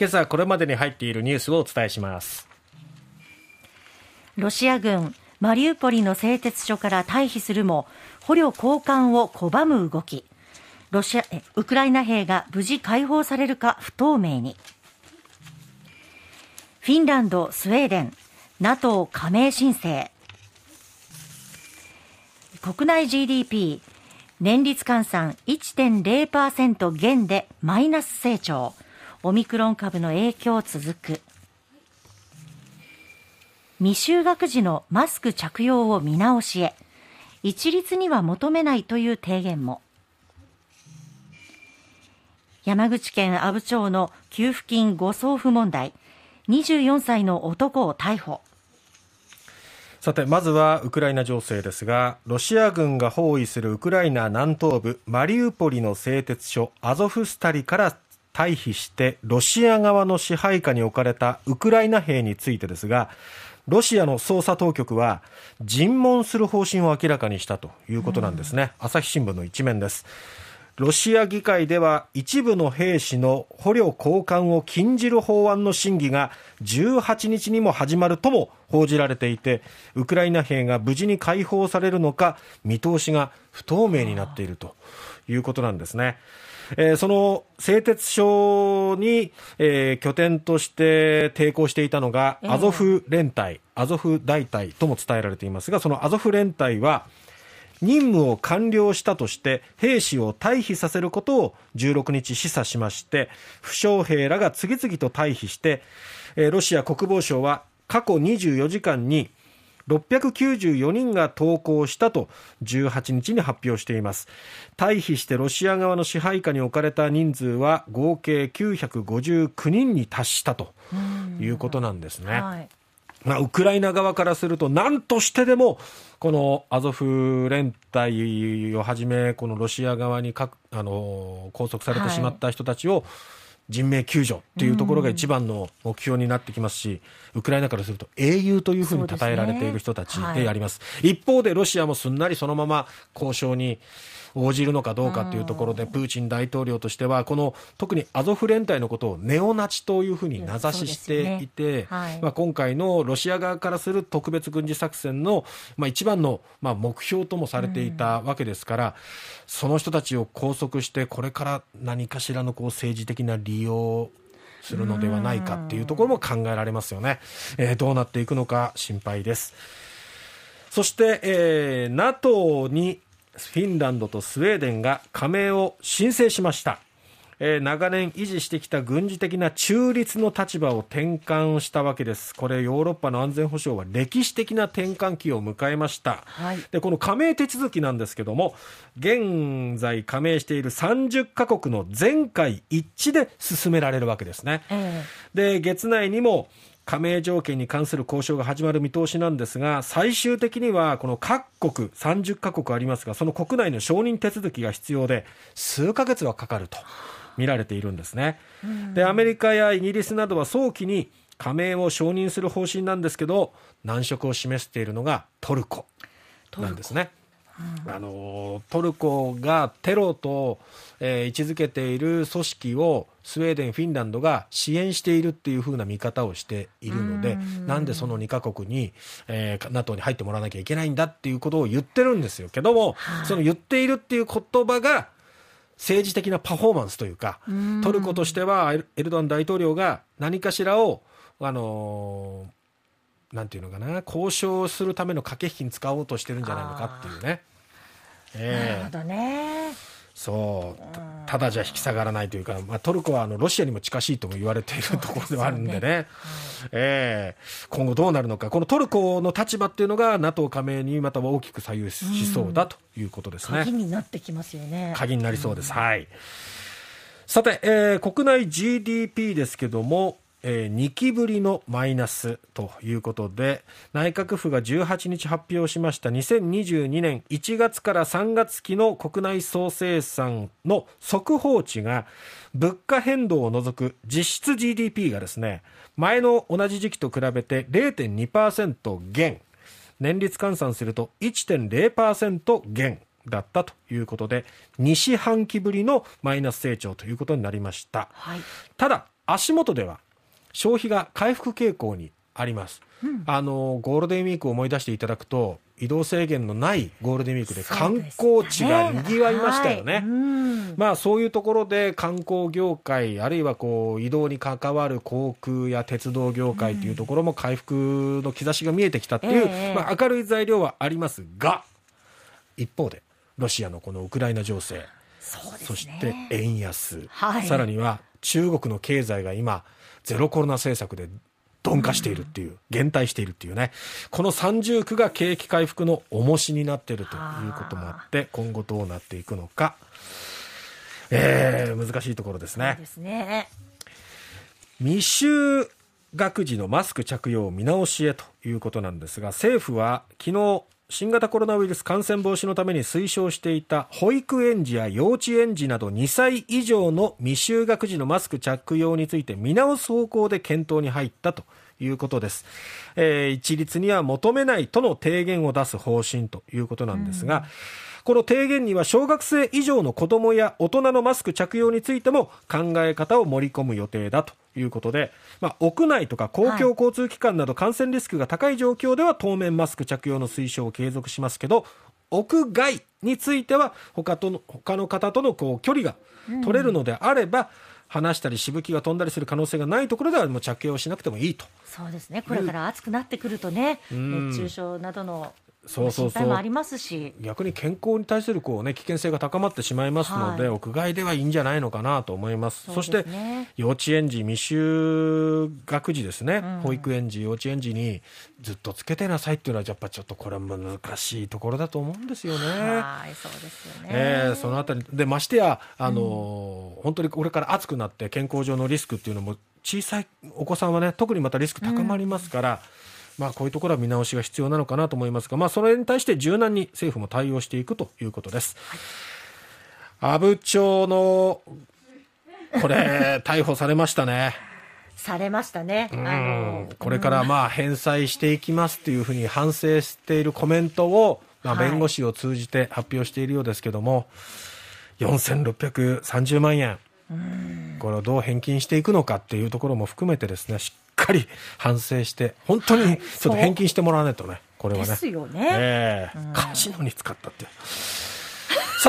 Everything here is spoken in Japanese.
今朝これまでに入っているニュースをお伝えします。ロシア軍マリウポリの製鉄所から退避するも捕虜交換を拒む動き。ロシアウクライナ兵が無事解放されるか不透明に。フィンランド、スウェーデン。NATO 加盟申請。国内 GDP 年率換算1.0%減でマイナス成長。オミクロン株の影響続く。未就学児のマスク着用を見直しへ。一律には求めないという提言も。山口県阿武町の給付金誤送付問題。24歳の男を逮捕。さてまずはウクライナ情勢ですがロシア軍が包囲するウクライナ南東部マリウポリの製鉄所アゾフスタリから退避してロシア側の支配下に置かれたウクライナ兵についてですがロシアの捜査当局は尋問する方針を明らかにしたということなんですね、うん、朝日新聞の一面です。ロシア議会では一部の兵士の捕虜交換を禁じる法案の審議が18日にも始まるとも報じられていてウクライナ兵が無事に解放されるのか見通しが不透明になっているということなんですね。えー、その製鉄所に、えー、拠点として抵抗していたのが、アゾフ連隊、アゾフ大隊とも伝えられていますが、そのアゾフ連隊は、任務を完了したとして兵士を退避させることを16日示唆しまして負傷兵らが次々と退避してロシア国防省は過去24時間に694人が投降したと18日に発表しています。退避してロシア側の支配下に置かれた人数は合計959人に達したということなんですね、はい。まあ、ウクライナ側からすると、何としてでも、このアゾフ連隊をはじめ、このロシア側にかあの拘束されてしまった人たちを、人命救助というところが一番の目標になってきますし、ウクライナからすると英雄というふうに称えられている人たちであります。すねはい、一方でロシアもすんなりそのまま交渉に応じるのかどうかというところで、プーチン大統領としては、この特にアゾフ連隊のことをネオナチというふうに名指ししていて、ね。はい、まあ、今回のロシア側からする特別軍事作戦の、まあ、一番の、まあ、目標ともされていたわけですから、その人たちを拘束して、これから何かしらのこう政治的な利用するのではないかっていうところも考えられますよね。えー、どうなっていくのか心配です。そして、えー、NATO にフィンランドとスウェーデンが加盟を申請しました。えー、長年維持してきた軍事的な中立の立場を転換したわけです。これヨーロッパの安全保障は歴史的な転換期を迎えました。はい、でこの加盟手続きなんですけども、現在加盟している30カ国の全会一致で進められるわけですね。えー、で月内にも加盟条件に関する交渉が始まる見通しなんですが、最終的にはこの各国、30カ国ありますが、その国内の承認手続きが必要で、数ヶ月はかかると見られているんですね。で、アメリカやイギリスなどは早期に加盟を承認する方針なんですけど、難色を示しているのがトルコなんですね。あのトルコがテロと、えー、位置づけている組織をスウェーデン、フィンランドが支援しているっていうふうな見方をしているので、なんでその2か国に、えー、NATO に入ってもらわなきゃいけないんだっていうことを言ってるんですよ。けども、その言っているっていう言葉が、政治的なパフォーマンスというか、トルコとしてはエルドアン大統領が何かしらを、あのー、なんていうのかな、交渉するための駆け引きに使おうとしてるんじゃないのかっていうね。えー、なるほどね。そうただじゃ引き下がらないというか、まあ、トルコはあのロシアにも近しいとも言われているところではあるんでね、でねはい、えー、今後どうなるのか、このトルコの立場っていうのが NATO 加盟にまた大きく左右しそうだということですね。鍵になってきますよね。鍵になりそうです。はい。さて、えー、国内 GDP ですけども、えー、2期ぶりのマイナスということで内閣府が18日発表しました2022年1月から3月期の国内総生産の速報値が物価変動を除く実質 GDP がですね前の同じ時期と比べて0.2%減。年率換算すると1.0%減だったということで2四半期ぶりのマイナス成長ということになりました、はい、ただ足元では消費が回復傾向にあります、うん、あのゴールデンウィークを思い出していただくと移動制限のないゴールデンウィークで観光地がにぎわいましたよね。ねはい、まあそういうところで観光業界あるいはこう移動に関わる航空や鉄道業界というところも回復の兆しが見えてきたっていう、えー、まあ、明るい材料はありますが一方でロシアのこのウクライナ情勢そ,、ね、そして円安、はい、さらには中国の経済が今ゼロコロナ政策で鈍化しているっていう、減退しているっていうね、この三重苦が景気回復の重しになっているということもあって、今後どうなっていくのか、えー、難しいところですね。ですね。未就学時のマスク着用見直しへということなんですが、政府は昨日、新型コロナウイルス感染防止のために推奨していた保育園児や幼稚園児など2歳以上の未就学児のマスク着用について見直す方向で検討に入ったということです、えー、一律には求めないとの提言を出す方針ということなんですが、うん。この提言には小学生以上の子どもや大人のマスク着用についても考え方を盛り込む予定だということで、まあ、屋内とか公共交通機関など感染リスクが高い状況では当面マスク着用の推奨を継続しますけど屋外については他との他の方とのこう距離が取れるのであれば、うん話したりしぶきが飛んだりする可能性がないところではもう着用しなくてもいいと。そうですね。これから暑くなってくるとね、熱中症などのそうそうそう。ありますし。逆に健康に対するこう、ね、危険性が高まってしまいますので、はい、屋外ではいいんじゃないのかなと思います、そ、ね、して幼稚園児、未就学児ですね、うん、保育園児、幼稚園児にずっとつけてなさいっていうのは、やっぱちょっとこれは難しいところだと思うんですよね。はいそうですよね、えー、そのあたり。でましてやあの、うん、本当にこれから暑くなって健康上のリスクっていうのも小さいお子さんはね特にまたリスク高まりますから。うんまあ、こういうところは見直しが必要なのかなと思いますが、まあ、それに対して柔軟に政府も対応していくということです。阿武町のこれ、逮捕されましたね。されましたね。うん、これからまあ返済していきますというふうに反省しているコメントを、まあ、弁護士を通じて発表しているようですけども、はい、4630万円。これをどう返金していくのかっていうところも含めてですね、しっかり反省して、本当にちょっと返金してもらわないとね、これはね。ですよね。ええー、カジノに使ったって。